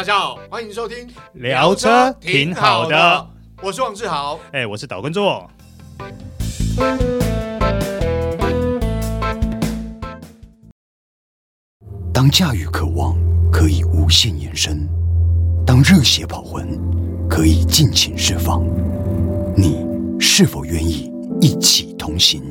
大家好，欢迎收听聊车挺好的，我是王志豪，哎，我是岛根座。当驾驭渴望可以无限延伸，当热血跑魂可以尽情释放，你是否愿意一起同行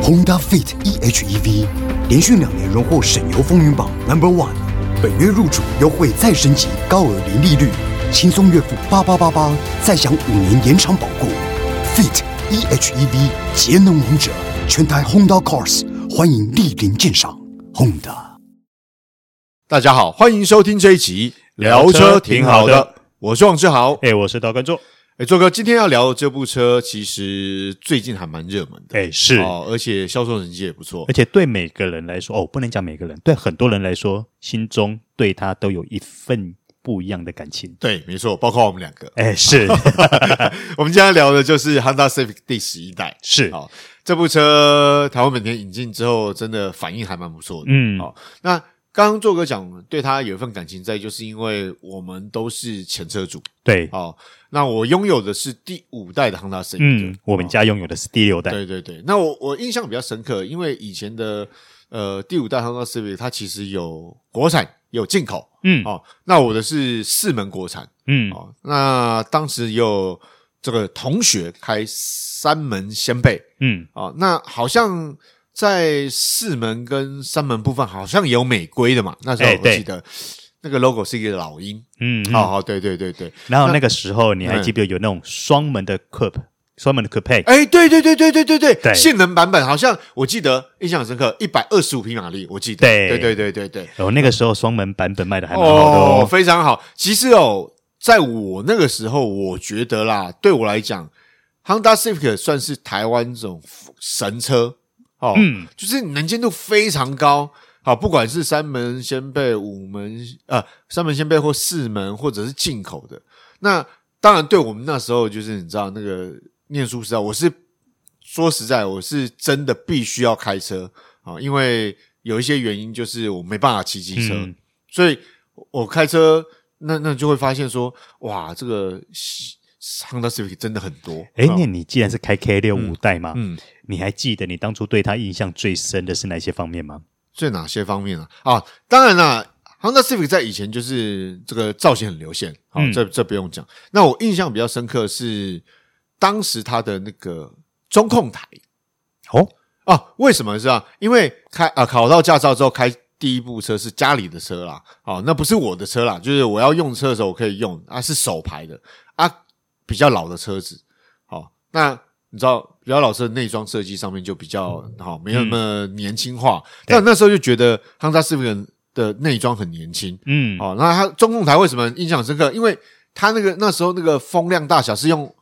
？Honda Fit e:HEV 连续两年荣获省油风云榜 Number One。本月入主优惠再升级，高额零利率，轻松月付八八八八，再享五年延长保固。Fit e:HEV 节能王者，全台 Honda Cars 欢迎莅临鉴赏。Honda，大家好，欢迎收听这一集聊车挺好的，我是王志豪，哎，我是刀根座。哎，周哥，今天要聊的这部车，其实最近还蛮热门的。哎，是哦，而且销售成绩也不错。而且对每个人来说，哦，不能讲每个人，对很多人来说，心中对他都有一份不一样的感情。对，没错，包括我们两个。哎，是。我们今天要聊的就是 Honda Civic 第十一代。是。好，这部车台湾本田引进之后，真的反应还蛮不错的。嗯。好，那刚刚做哥讲对他有一份感情在，就是因为我们都是前车主。对。哦。那我拥有的是第五代的 Honda Civic，嗯，我们家拥有的是第六代。对对对，那我我印象比较深刻，因为以前的呃第五代 Honda Civic 它其实有国产有进口，嗯，哦，那我的是四门国产，嗯，哦，那当时有这个同学开三门掀背，嗯，哦，那好像在四门跟三门部分好像有美规的嘛，那时候我记得。那个 logo 是一个老鹰，嗯，好好，对对对对。然后那个时候你还记不记得有那种双门的 coupe，双门的 coupe？哎，对对对对对对对，对，性能版本好像我记得印象很深刻，一百二十五匹马力，我记得，对对对对对对。哦，那个时候双门版本卖的还蛮好的哦，非常好。其实哦，在我那个时候，我觉得啦，对我来讲，Honda Civic 算是台湾这种神车哦，嗯，就是能见度非常高。好，不管是三门先背、五门呃三门先背或四门，或者是进口的，那当然对我们那时候就是你知道那个念书时代，我是说实在，我是真的必须要开车。啊，因为有一些原因，就是我没办法骑机车，嗯、所以我开车那那就会发现说，哇，这个 Honda Civic 真的很多。哎，那你既然是开 K 六五代嘛，嗯，你还记得你当初对他印象最深的是哪些方面吗？最哪些方面啊？啊，当然啦，Honda Civic 在以前就是这个造型很流线，好、嗯，这这不用讲。那我印象比较深刻是当时它的那个中控台哦啊，为什么是啊？因为开啊考到驾照之后开第一部车是家里的车啦，哦，那不是我的车啦，就是我要用车的时候我可以用啊，是手排的啊，比较老的车子，好，那。你知道，比较老式的内装设计上面就比较好，没有那么年轻化。嗯、但那时候就觉得 Honda Civic 的内装很年轻，嗯，哦，那它中控台为什么印象深刻？因为它那个那时候那个风量大小是用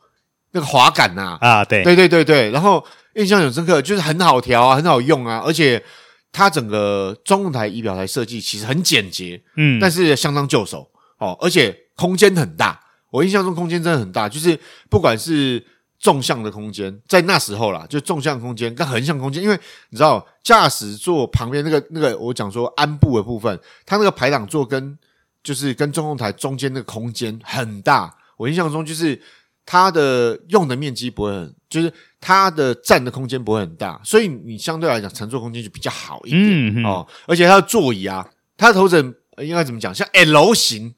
那个滑杆呐，啊，对，对对对对。然后印象很深刻，就是很好调啊，很好用啊，而且它整个中控台仪表台设计其实很简洁，嗯，但是相当旧手哦，而且空间很大。我印象中空间真的很大，就是不管是纵向的空间，在那时候啦，就纵向空间跟横向空间，因为你知道驾驶座旁边那个那个，我讲说鞍部的部分，它那个排挡座跟就是跟中控台中间那个空间很大。我印象中就是它的用的面积不会很，就是它的占的空间不会很大，所以你相对来讲乘坐空间就比较好一点、嗯、哦。而且它的座椅啊，它的头枕应该怎么讲？像 L 型。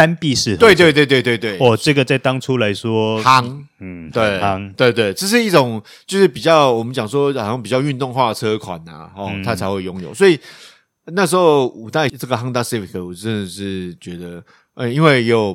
单臂式，对对对对对对，哦，这个在当初来说，夯，嗯，对，夯，对对，这是一种就是比较我们讲说好像比较运动化的车款呐、啊，哦，嗯、它才会拥有。所以那时候五代这个 Honda Civic，我真的是觉得，呃，因为有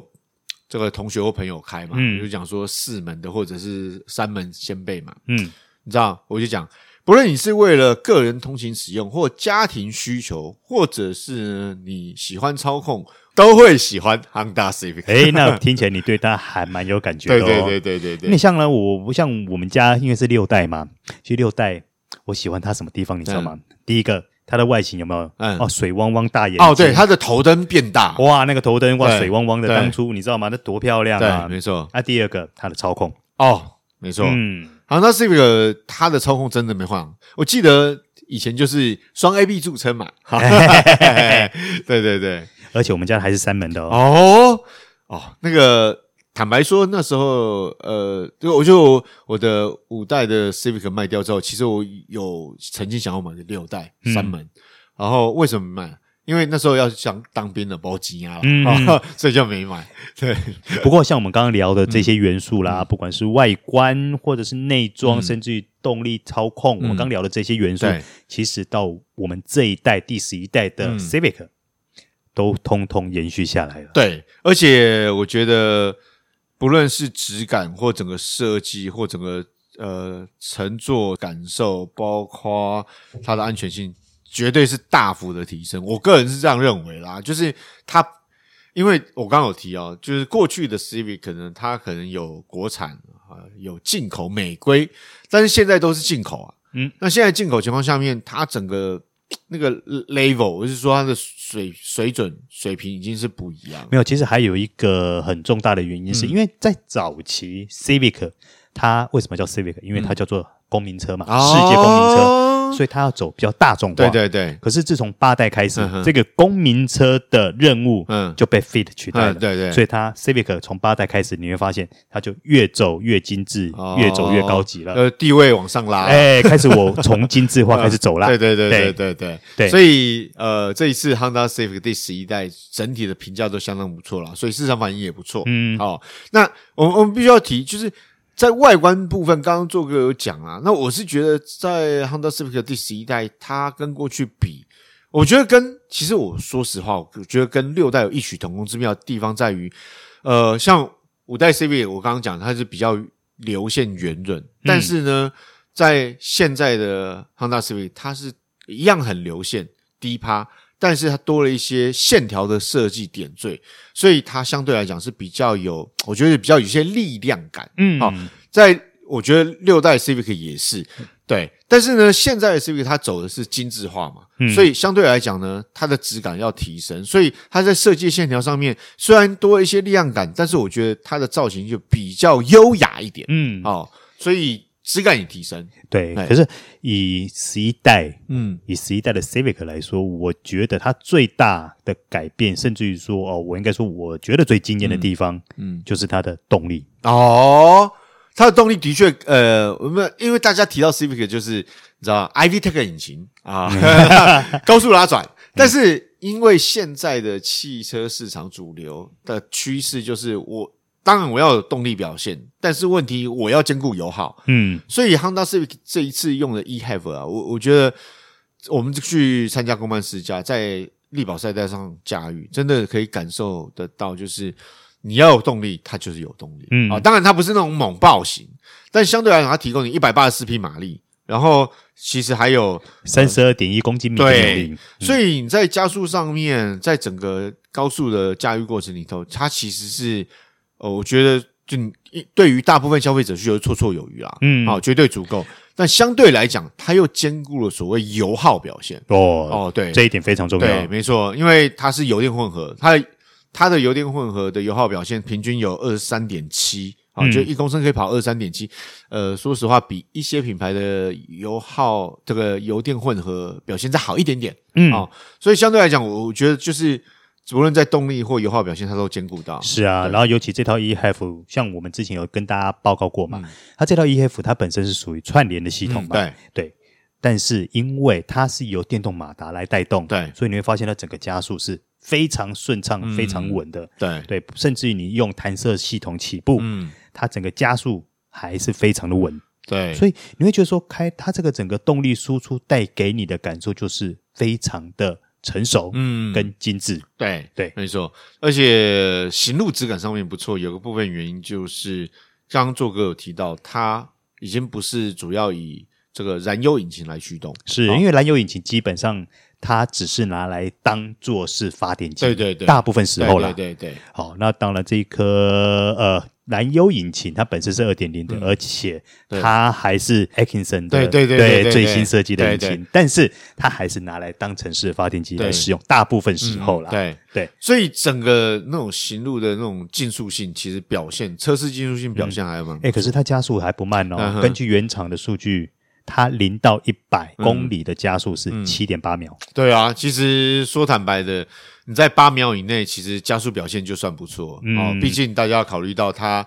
这个同学或朋友开嘛，嗯，就讲说四门的或者是三门掀背嘛，嗯，你知道，我就讲，不论你是为了个人通勤使用，或家庭需求，或者是你喜欢操控。都会喜欢 Honda Civic。哎，那听起来你对它还蛮有感觉的。对对对对对对。你像呢，我不像我们家，因为是六代嘛。其实六代，我喜欢它什么地方，你知道吗？嗯、第一个，它的外形有没有？嗯。哦，水汪汪大眼睛。哦，对，它的头灯变大。哇，那个头灯哇，水汪汪的。当初你知道吗？那多漂亮啊！没错。啊，第二个，它的操控。哦，没错。嗯，Honda Civic 它的操控真的没换。我记得以前就是双 A B 著称嘛。对 对对。而且我们家还是三门的哦。哦哦，那个坦白说，那时候呃，就我就我的五代的 Civic 卖掉之后，其实我有曾经想要买个六代三门，嗯、然后为什么卖？因为那时候要想当兵的包机啊，嗯、所以就没买。对，不过像我们刚刚聊的这些元素啦，嗯、不管是外观或者是内装，嗯、甚至于动力操控，嗯、我们刚聊的这些元素，其实到我们这一代第十一代的 Civic、嗯、都通通延续下来了。对，而且我觉得不论是质感或整个设计或整个呃乘坐感受，包括它的安全性。绝对是大幅的提升，我个人是这样认为啦。就是它，因为我刚刚有提哦，就是过去的 Civic 可能它可能有国产啊，有进口美规，但是现在都是进口啊。嗯，那现在进口情况下面，它整个那个 level，就是说它的水水准水平已经是不一样。没有，其实还有一个很重大的原因，是因为在早期 Civic 它为什么叫 Civic？因为它叫做公民车嘛，世界公民车。哦所以他要走比较大众化，对对对。可是自从八代开始，这个公民车的任务嗯。就被 Fit 取代了，对对。所以它 Civic 从八代开始，你会发现它就越走越精致，越走越高级了，呃，地位往上拉，哎，开始我从精致化 开始走了，对对对对对。对对。所以呃，这一次 Honda Civic 第十一代整体的评价都相当不错了，所以市场反应也不错。嗯，好，那我们我们必须要提就是。在外观部分，刚刚做哥有讲啊，那我是觉得在 Honda Civic 第十一代，它跟过去比，我觉得跟其实我说实话，我觉得跟六代有异曲同工之妙的地方在于，呃，像五代 Civic，我刚刚讲它是比较流线圆润，嗯、但是呢，在现在的 Honda Civic，它是一样很流线低趴。但是它多了一些线条的设计点缀，所以它相对来讲是比较有，我觉得比较有些力量感。嗯，好，在我觉得六代 Civic 也是对，但是呢，现在的 Civic 它走的是精致化嘛，嗯、所以相对来讲呢，它的质感要提升，所以它在设计线条上面虽然多了一些力量感，但是我觉得它的造型就比较优雅一点。嗯，好，所以。质感也提升，对。可是以十一代，嗯，以十一代的 Civic 来说，我觉得它最大的改变，甚至于说，哦，我应该说，我觉得最惊艳的地方，嗯，就是它的动力。哦，它的动力的确，呃，我们因为大家提到 Civic，就是你知道，i-VTEC 引擎啊，高速拉转。但是因为现在的汽车市场主流的趋势就是我。当然我要有动力表现，但是问题我要兼顾油耗，嗯，所以 Honda Civic 这一次用的 eHev 啊，我我觉得我们去参加公办试驾，在力宝赛道上驾驭，真的可以感受得到，就是你要有动力，它就是有动力，嗯。啊，当然它不是那种猛爆型，但相对来讲，它提供你一百八十四匹马力，然后其实还有三十二点一公斤米的动力，所以你在加速上面，在整个高速的驾驭过程里头，它其实是。哦，我觉得就对于大部分消费者需求绰绰有余啦，嗯，好，绝对足够。但相对来讲，它又兼顾了所谓油耗表现。哦哦，对，这一点非常重要。对，没错，因为它是油电混合，它它的油电混合的油耗表现平均有二十三点七，啊，就一公升可以跑二十三点七。呃，说实话，比一些品牌的油耗这个油电混合表现再好一点点。嗯，啊，所以相对来讲，我我觉得就是。无论在动力或油耗表现，它都兼顾到。是啊，然后尤其这套 eHev，像我们之前有跟大家报告过嘛，嗯、它这套 eHev 它本身是属于串联的系统嘛，嗯、对对。但是因为它是由电动马达来带动，对，所以你会发现它整个加速是非常顺畅、嗯、非常稳的。对对，甚至于你用弹射系统起步，嗯，它整个加速还是非常的稳。对，所以你会觉得说，开它这个整个动力输出带给你的感受就是非常的。成熟，嗯，跟精致，对对，没错，而且行路质感上面不错。有个部分原因就是，刚刚做哥有提到，它已经不是主要以这个燃油引擎来驱动，是因为燃油引擎基本上它只是拿来当做是发电机，对对对，大部分时候啦，对对对。好，那当然这一颗呃。燃油引擎它本身是二点零的，而且它还是 Atkinson 的对对对最新设计的引擎，但是它还是拿来当城市发电机来使用，大部分时候啦。对对，所以整个那种行路的那种竞速性，其实表现测试竞速性表现还蛮。哎，可是它加速还不慢哦。根据原厂的数据，它零到一百公里的加速是七点八秒。对啊，其实说坦白的，你在八秒以内，其实加速表现就算不错。嗯、哦，毕竟大家要考虑到它。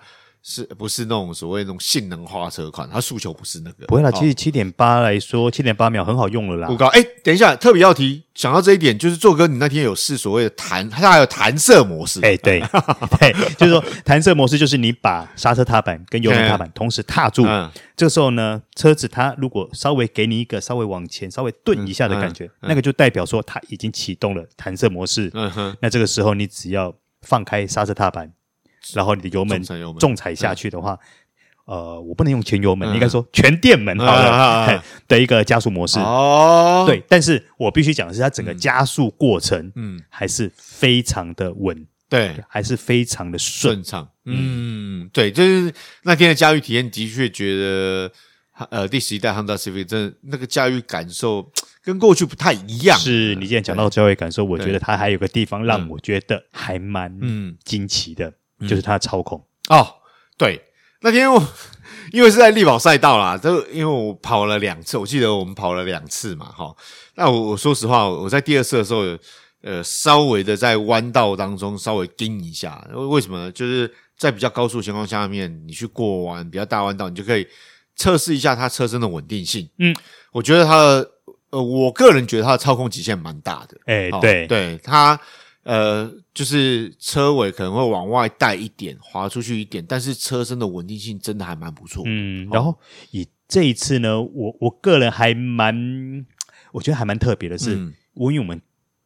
是不是那种所谓那种性能化车款？它诉求不是那个。不会啦，其实七点八来说，七点八秒很好用了啦。不高。哎，等一下，特别要提，想到这一点，就是做哥，你那天有试所谓的弹，它还有弹射模式。哎，对，对，就是说弹射模式，就是你把刹车踏板跟油门踏板同时踏住，嗯、这个时候呢，车子它如果稍微给你一个稍微往前、稍微顿一下的感觉，嗯嗯、那个就代表说它已经启动了弹射模式。嗯哼。那这个时候你只要放开刹车踏板。然后你的油门重踩下去的话，呃，我不能用全油门，应该说全电门好了的一个加速模式。哦，对，但是我必须讲的是，它整个加速过程，嗯，还是非常的稳，对，还是非常的顺畅。嗯，对，就是那天的驾驭体验，的确觉得，呃，第十一代 Honda Civic 真的那个驾驭感受跟过去不太一样。是你既然讲到驾驭感受，我觉得它还有个地方让我觉得还蛮嗯惊奇的。就是它的操控、嗯、哦，对，那天我 因为是在力宝赛道啦，都因为我跑了两次，我记得我们跑了两次嘛，哈。那我我说实话，我在第二次的时候，呃，稍微的在弯道当中稍微盯一下，为什么呢？就是在比较高速情况下面，你去过弯比较大弯道，你就可以测试一下它车身的稳定性。嗯，我觉得它的，呃，我个人觉得它的操控极限蛮大的。哎、欸，对，对，它。呃，就是车尾可能会往外带一点，滑出去一点，但是车身的稳定性真的还蛮不错。嗯，然后以这一次呢，我我个人还蛮，我觉得还蛮特别的是，嗯、因为我们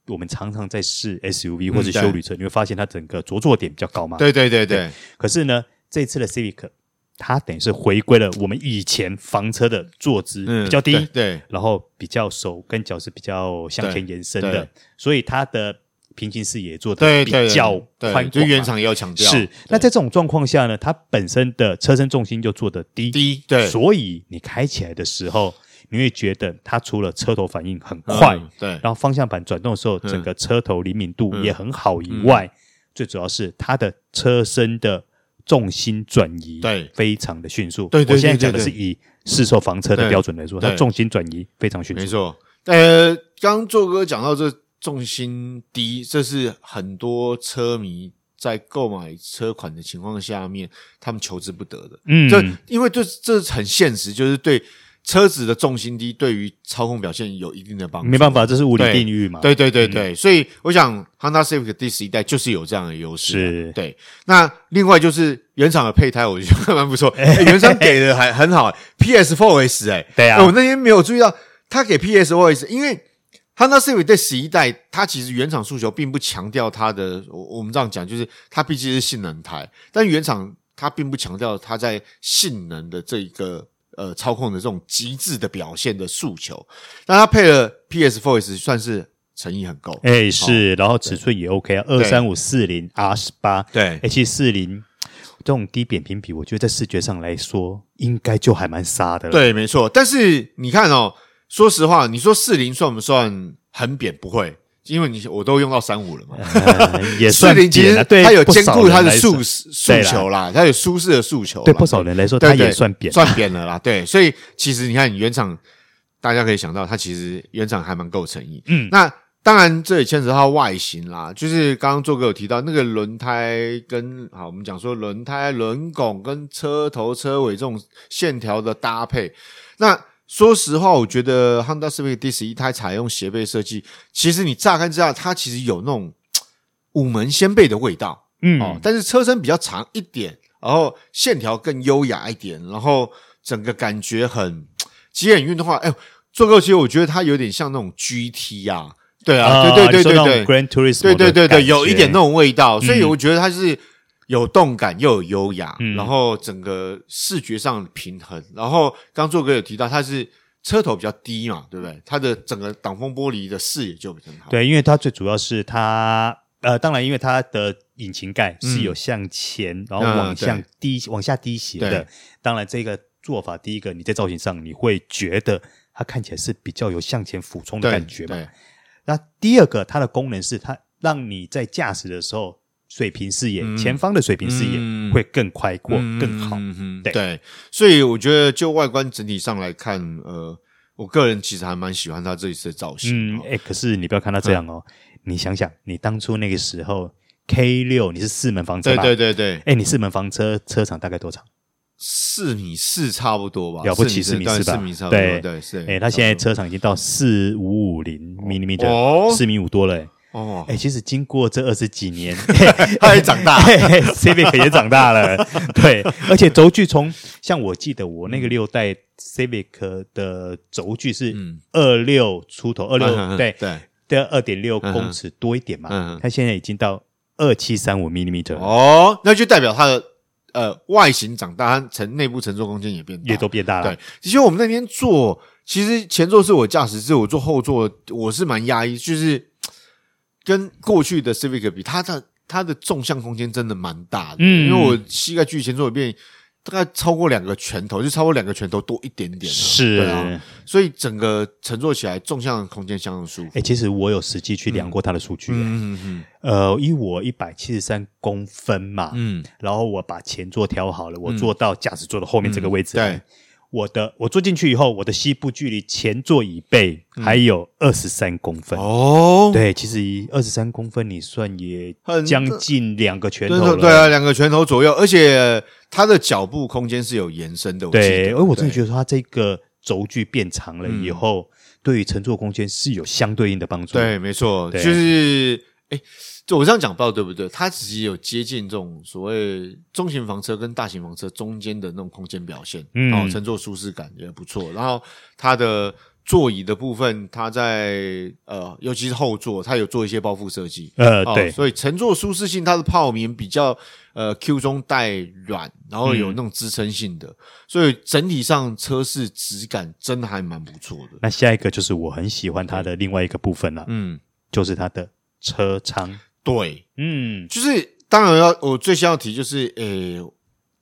我们常常在试 SUV 或者修旅车，嗯、你会发现它整个着座点比较高嘛。对对对对，对。可是呢，这一次的 Civic 它等于是回归了我们以前房车的坐姿比较低，嗯、对，对，然后比较手跟脚是比较向前延伸的，所以它的。平行视野做的比较宽广，就原厂也要强调。是，那在这种状况下呢，它本身的车身重心就做的低，低，对，所以你开起来的时候，你会觉得它除了车头反应很快，嗯、对，然后方向盘转动的时候，整个车头灵敏度也很好以外，嗯、最主要是它的车身的重心转移，对，非常的迅速。对，对，对，对，对，我现在讲的是以市售房车的标准来说，它重心转移非常迅速。没错，呃，刚刚做哥讲到这。重心低，这是很多车迷在购买车款的情况下面，他们求之不得的。嗯，这因为这这很现实，就是对车子的重心低，对于操控表现有一定的帮助。没办法，这是物理定律嘛。对对对对，嗯，所以我想，Honda Civic 第十一代就是有这样的优势。是，对。那另外就是原厂的配胎，我觉得蛮不错。欸，原厂给的还很好，PS4S 哎，对啊，我那天没有注意到他给 PS4S，因为。Honda Civic 在十一代，它其实原厂诉求并不强调它的，我我们这样讲，就是它毕竟是性能台，但原厂它并不强调它在性能的这一个呃操控的这种极致的表现的诉求。那它配了 PS4S，算是诚意很够。哎、欸，是，然后尺寸也 OK 啊，二三五四零 R 十八，对，H 四零这种低扁平比，我觉得在视觉上来说，应该就还蛮杀的了。对，没错。但是你看哦。说实话，你说四零算不算很扁？不会，因为你我都用到三五了嘛。呃、也算扁，其实它有兼顾它的诉诉求啦，它有舒适的诉求。对不少人来说，它也算扁，算扁了啦。对，所以其实你看，原厂大家可以想到，它其实原厂还蛮够诚意。嗯，那当然这也牵扯到外形啦，就是刚刚做哥有提到那个轮胎跟好，我们讲说轮胎轮拱跟车头车尾这种线条的搭配，那。说实话，我觉得 Honda Civic D 十一它采用斜背设计，其实你乍看之下，它其实有那种 五门掀背的味道，嗯，哦，但是车身比较长一点，然后线条更优雅一点，然后整个感觉很 骑很运动化。哎，做够其实我觉得它有点像那种 GT 啊，对啊，对对对对对，Gran Turismo，对对对对，有一点那种味道，所以我觉得它是。有动感又有优雅，嗯，然后整个视觉上平衡。然后刚做哥有提到，它是车头比较低嘛，对不对？它的整个挡风玻璃的视野就比较好。对，因为它最主要是它，呃，当然因为它的引擎盖是有向前，嗯、然后往向低、嗯、往下低斜的。当然这个做法，第一个你在造型上你会觉得它看起来是比较有向前俯冲的感觉嘛。那第二个，它的功能是它让你在驾驶的时候。水平视野，嗯、前方的水平视野会更开阔、嗯、更好。嗯、对，对，所以我觉得就外观整体上来看，呃，我个人其实还蛮喜欢它这一次的造型。嗯，哎、欸，可是你不要看它这样哦，嗯、你想想，你当初那个时候 K 六你是四门房车吧？对对对对。哎、欸，你四门房车车长大概多长？四米四差不多吧，了不起四米四吧？对对是。哎，他现在车长已经到四五五零 millimeter，四米五多了。哦，哎，其实经过这二十几年，他也长大，Civic 也长大了。对，而且轴距从像我记得我那个六代 Civic 的轴距是二六出头，二六对对的二点六公尺多一点嘛。它现在已经到二七三五 millimeter。哦，那就代表它的。呃，外形长大，它乘内部乘坐空间也变大，也都变大了。对，其实我们那天坐，其实前座是我驾驶，室我坐后座，我是蛮压抑，就是跟过去的 Civic 比，它的它的纵向空间真的蛮大的。嗯，因为我膝盖距前座椅变。大概超过两个拳头，就超过两个拳头多一点点，是啊，所以整个乘坐起来纵向空间相当舒服。哎，其实我有实际去量过它的数据，嗯嗯，呃，以我一百七十三公分嘛，嗯，然后我把前座调好了，我坐到驾驶座的后面这个位置，对。我的我坐进去以后，我的膝部距离前座椅背还有二十三公分哦。对，其实二十三公分，你算也将近两个拳头了。对啊，两个拳头左右，而且它的脚部空间是有延伸的。对，而我真的觉得说它这个轴距变长了以后，对于乘坐空间是有相对应的帮助。对，没错，就是哎。就我这样讲，不知道对不对？它其实有接近这种所谓中型房车跟大型房车中间的那种空间表现，嗯，然后乘坐舒适感也不错。然后它的座椅的部分，它在呃，尤其是后座，它有做一些包覆设计，呃，对，所以乘坐舒适性，它的泡棉比较呃 Q 中带软，然后有那种支撑性的，嗯、所以整体上车室质感真的还蛮不错的。那下一个就是我很喜欢它的另外一个部分了，嗯，就是它的车舱。对，嗯，就是当然要我最先要提就是，诶、欸，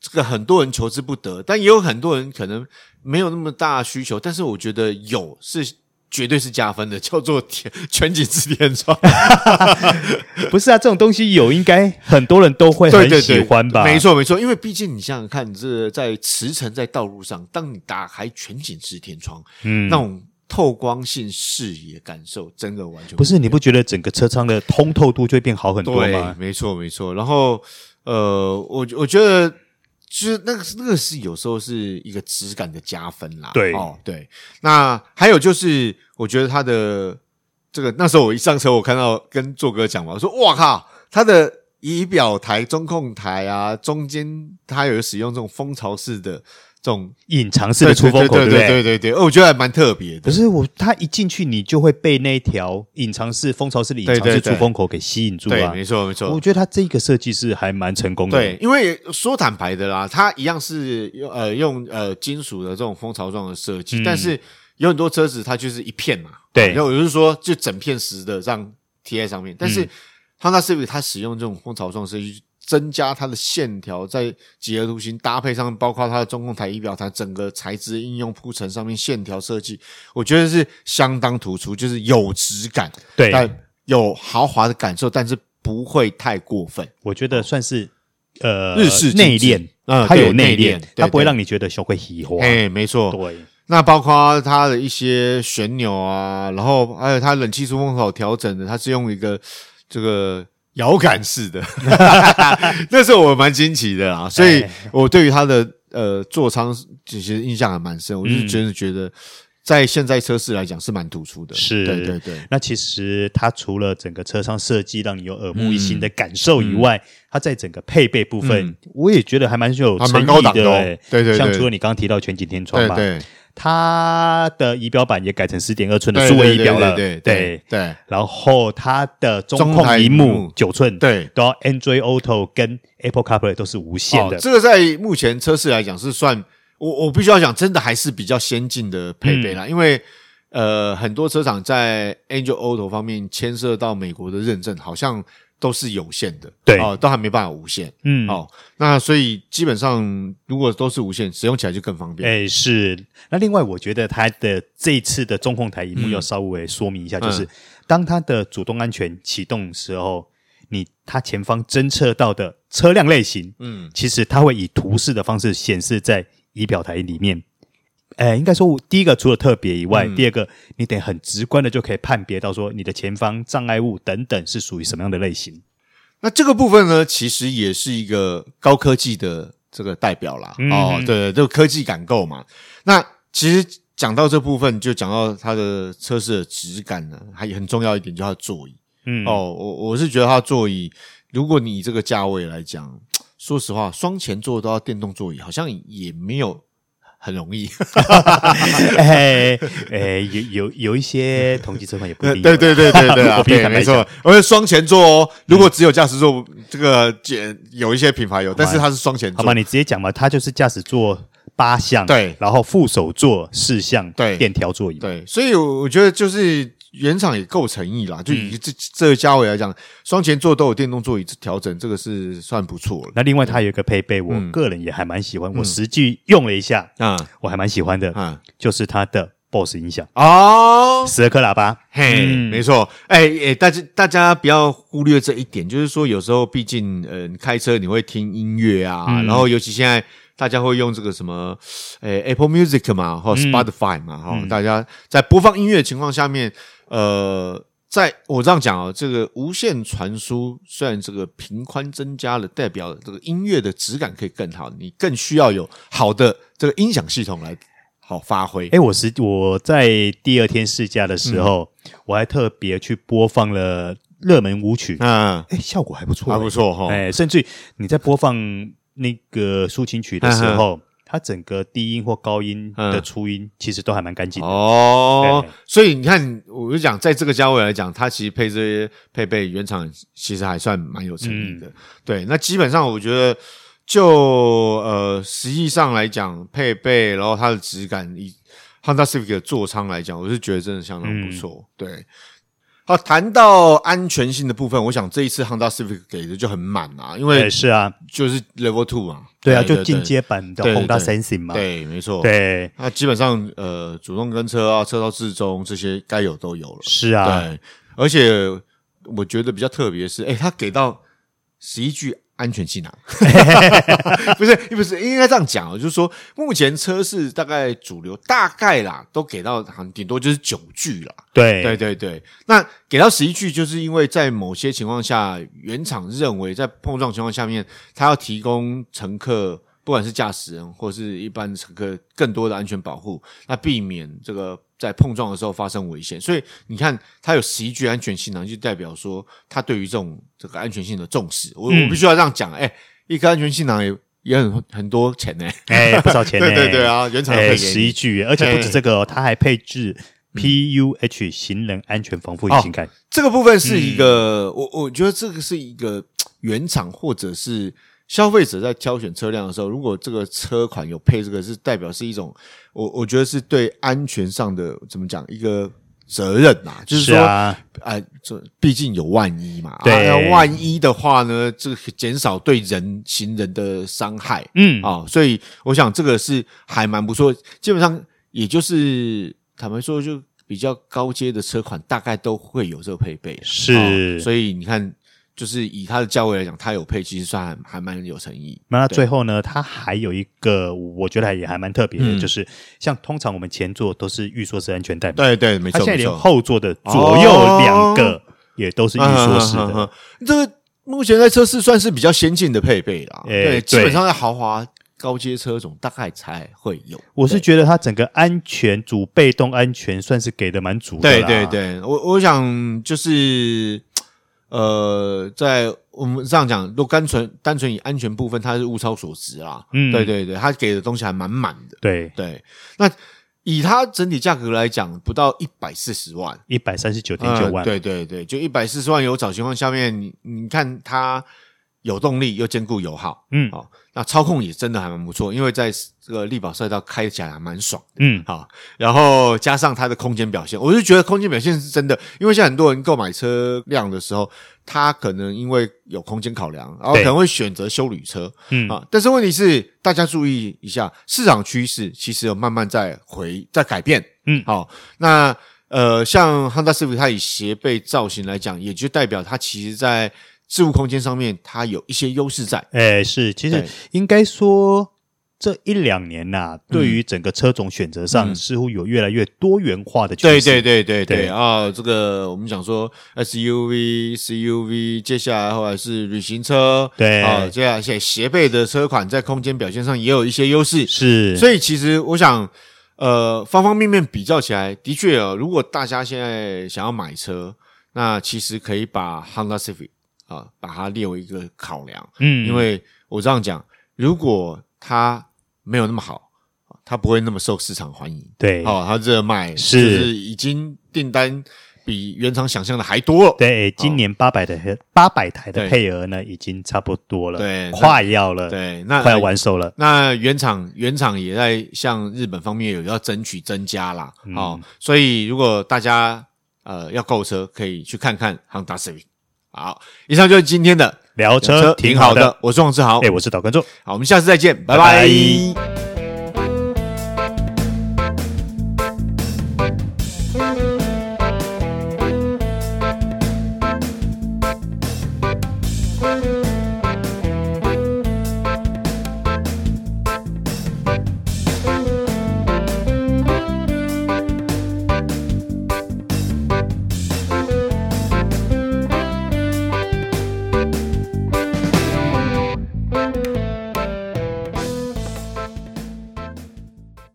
这个很多人求之不得，但也有很多人可能没有那么大需求，但是我觉得有是绝对是加分的，叫做全全景式天窗。不是啊，这种东西有，应该很多人都会很喜欢吧？对对对，没错没错，因为毕竟你想想看，你这在驰骋在道路上，当你打开全景式天窗，嗯，那种。透光性视野感受真的完全不，不是，你不觉得整个车舱的通透度就会变好很多吗？对，没错没错。然后呃，我我觉得其实那个那个是有时候是一个质感的加分啦。对哦对。那还有就是，我觉得它的这个那时候我一上车，我看到跟做哥讲嘛，我说哇靠，它的仪表台、中控台啊，中间它有使用这种蜂巢式的。这种隐藏式的出风口，对不对？对对对对，我觉得还蛮特别的。可是我，它一进去，你就会被那条隐藏式蜂巢式的隐藏式出风口给吸引住啊！对，没错没错。我觉得它这个设计是还蛮成功的。对，因为说坦白的啦，它一样是用呃用呃金属的这种蜂巢状的设计，但是有很多车子它就是一片嘛，对，然后有就是说就整片实的这样贴在上面，但是 Honda Civic 它使用这种蜂巢状设计。增加它的线条，在几何图形搭配上，包括它的中控台、仪表台，整个材质应用铺陈上面线条设计，我觉得是相当突出，就是有质感，对，但有豪华的感受，但是不会太过分。我觉得算是呃日式内敛，嗯，它有内敛，它不会让你觉得小会喜欢。哎，没错，对。那包括它的一些旋钮啊，然后还有它冷气出风口调整的，它是用一个这个。摇杆式的，那时候我蛮惊奇的啊，所以我对于它的呃座舱其实印象还蛮深，我就是真的觉得在现在车市来讲是蛮突出的。是，对对对。那其实它除了整个车舱设计让你有耳目一新的感受以外，它在整个配备部分，我也觉得还蛮有诚意的。对对对，像除了你刚刚提到全景天窗吧。对。它的仪表板也改成十点二寸的数位仪表了，对对对对。然后它的中控屏幕九寸，对，都要 Android Auto 跟 Apple CarPlay 都是无线的。这个在目前车市来讲是算，我我必须要讲，真的还是比较先进的配备啦。因为呃，很多车厂在 Android Auto 方面牵涉到美国的认证，好像。都是有限的，对哦，都还没办法无限，嗯，哦，那所以基本上如果都是无线，使用起来就更方便。哎，是。那另外，我觉得它的这一次的中控台一幕要稍微说明一下，就是当它的主动安全启动的时候，你它前方侦测到的车辆类型，嗯，其实它会以图示的方式显示在仪表台里面。呃，应该说，第一个除了特别以外，嗯、第二个你得很直观的就可以判别到说你的前方障碍物等等是属于什么样的类型。那这个部分呢，其实也是一个高科技的这个代表啦。嗯、哦，对，这个科技感够嘛。那其实讲到这部分，就讲到它的车子的质感呢，还很重要一点，就是它的座椅。嗯，哦，我我是觉得它的座椅，如果你这个价位来讲，说实话，双前座都要电动座椅，好像也没有。很容易，哎哎，有有有一些同级车款也不一定。对对对对对啊，对，没错。而且双前座哦，如果只有驾驶座，这个减有一些品牌有，但是它是双前座。好吧，你直接讲嘛，它就是驾驶座八项，对，然后副手座四项，对，电调座椅，对。所以我觉得就是。原厂也够诚意啦，就以这这个价位来讲，双前座都有电动座椅调整，这个是算不错了。那另外它有一个配备，我个人也还蛮喜欢，我实际用了一下啊，我还蛮喜欢的啊，就是它的 BOSS 音响哦，十二颗喇叭，嘿，没错，哎哎，大家大家不要忽略这一点，就是说有时候毕竟呃，开车你会听音乐啊，然后尤其现在。大家会用这个什么，诶，Apple Music 嘛，或 Spotify 嘛，哈、嗯，大家在播放音乐的情况下面，呃，在我这样讲啊，这个无线传输虽然这个频宽增加了，代表这个音乐的质感可以更好，你更需要有好的这个音响系统来好发挥。诶，我是我在第二天试驾的时候，嗯、我还特别去播放了热门舞曲，嗯，诶，效果还不错，还不错哈，诶，甚至你在播放。那个抒情曲的时候，嗯、它整个低音或高音的出音其实都还蛮干净的哦。所以你看，我就讲，在这个价位来讲，它其实配这些配备，原厂其实还算蛮有诚意的。嗯、对，那基本上我觉得就，就呃，实际上来讲，配备，然后它的质感，以 Honda Civic 的座舱来讲，我是觉得真的相当不错。嗯、对。好，谈到安全性的部分，我想这一次 Honda Civic 给的就很满啊，因为是啊，就是 Level Two 嘛，对啊，就进阶版的 Honda Sensing 嘛，对，没错，对，那基本上呃，主动跟车啊，车道自中这些该有都有了，是啊，对，而且我觉得比较特别的是，诶，他给到十一具。安全气囊，不是，不是应该这样讲哦，就是说，目前车市大概主流大概啦，都给到顶多就是九句啦。对，对，对，对。那给到十一句，就是因为在某些情况下，原厂认为在碰撞情况下面，它要提供乘客。不管是驾驶人或是一般乘客，更多的安全保护，那避免这个在碰撞的时候发生危险。所以你看，它有十一具安全气囊，就代表说它对于这种这个安全性的重视。我、嗯、我必须要这样讲，哎、欸，一颗安全气囊也也很很多钱呢、欸，哎、欸，不少钱呢、欸。对对对啊，原厂配十一具，而且不止这个、哦，它还配置 PUH 行人安全防护引擎盖。这个部分是一个，嗯、我我觉得这个是一个 原厂或者是。消费者在挑选车辆的时候，如果这个车款有配这个，是代表是一种，我我觉得是对安全上的怎么讲一个责任呐、啊，就是说，哎、啊，这毕竟有万一嘛，对、啊，万一的话呢，这个减少对人行人的伤害，嗯。啊，所以我想这个是还蛮不错，基本上也就是坦白说，就比较高阶的车款大概都会有这个配备，是，所以你看。就是以它的价位来讲，它有配，其实算还蛮有诚意。那最后呢，它还有一个，我觉得也还蛮特别的，嗯、就是像通常我们前座都是预缩式安全带，对对，没错。它现在连后座的左右两个也都是预缩式的。哦、这个目前在车市算是比较先进的配备啦。欸、对，基本上在豪华高阶车种大概才会有。我是觉得它整个安全主被动安全算是给的蛮足的。对对对，我我想就是。呃，在我们这样讲，都单纯单纯以安全部分，它是物超所值啦。嗯，对对对，它给的东西还蛮满的。对对，那以它整体价格来讲，不到一百四十万，一百三十九点九万。对对对，就一百四十万有找情况下面，你你看它。有动力又兼顾油耗，嗯，好，那操控也真的还蛮不错，因为在这个力宝赛道开起来还蛮爽的，嗯，好，然后加上它的空间表现，我就觉得空间表现是真的，因为像很多人购买车辆的时候，他可能因为有空间考量，然后可能会选择修旅车，嗯啊，但是问题是大家注意一下，市场趋势其实有慢慢在回在改变，嗯，好，那呃，像 Honda Civic 它以斜背造型来讲，也就代表它其实在。置物空间上面它有一些优势在。哎，是，其实应该说。这一两年呐、啊，对于整个车种选择上，似乎有越来越多元化的趋势。对对对对对啊！这个我们讲说 SUV、CUV，接下来后来是旅行车，对啊，接下来些斜背的车款在空间表现上也有一些优势。是，所以其实我想，呃，方方面面比较起来，的确啊，如果大家现在想要买车，那其实可以把 Honda Civic 啊，把它列为一个考量。嗯，因为我这样讲，如果它没有那么好，它不会那么受市场欢迎。对，哦，它热卖是，就是已经订单比原厂想象的还多了。对，今年八百的八百台的配额呢，已经差不多了，对，快要了，对，那快要完售了。那原厂原厂也在向日本方面有要争取增加啦。哦，所以如果大家呃要购车，可以去看看 Honda Civic。好，以上就是今天的。聊车挺好的，我是王志豪，哎，我是导观众，好，我们下次再见，拜拜。拜拜。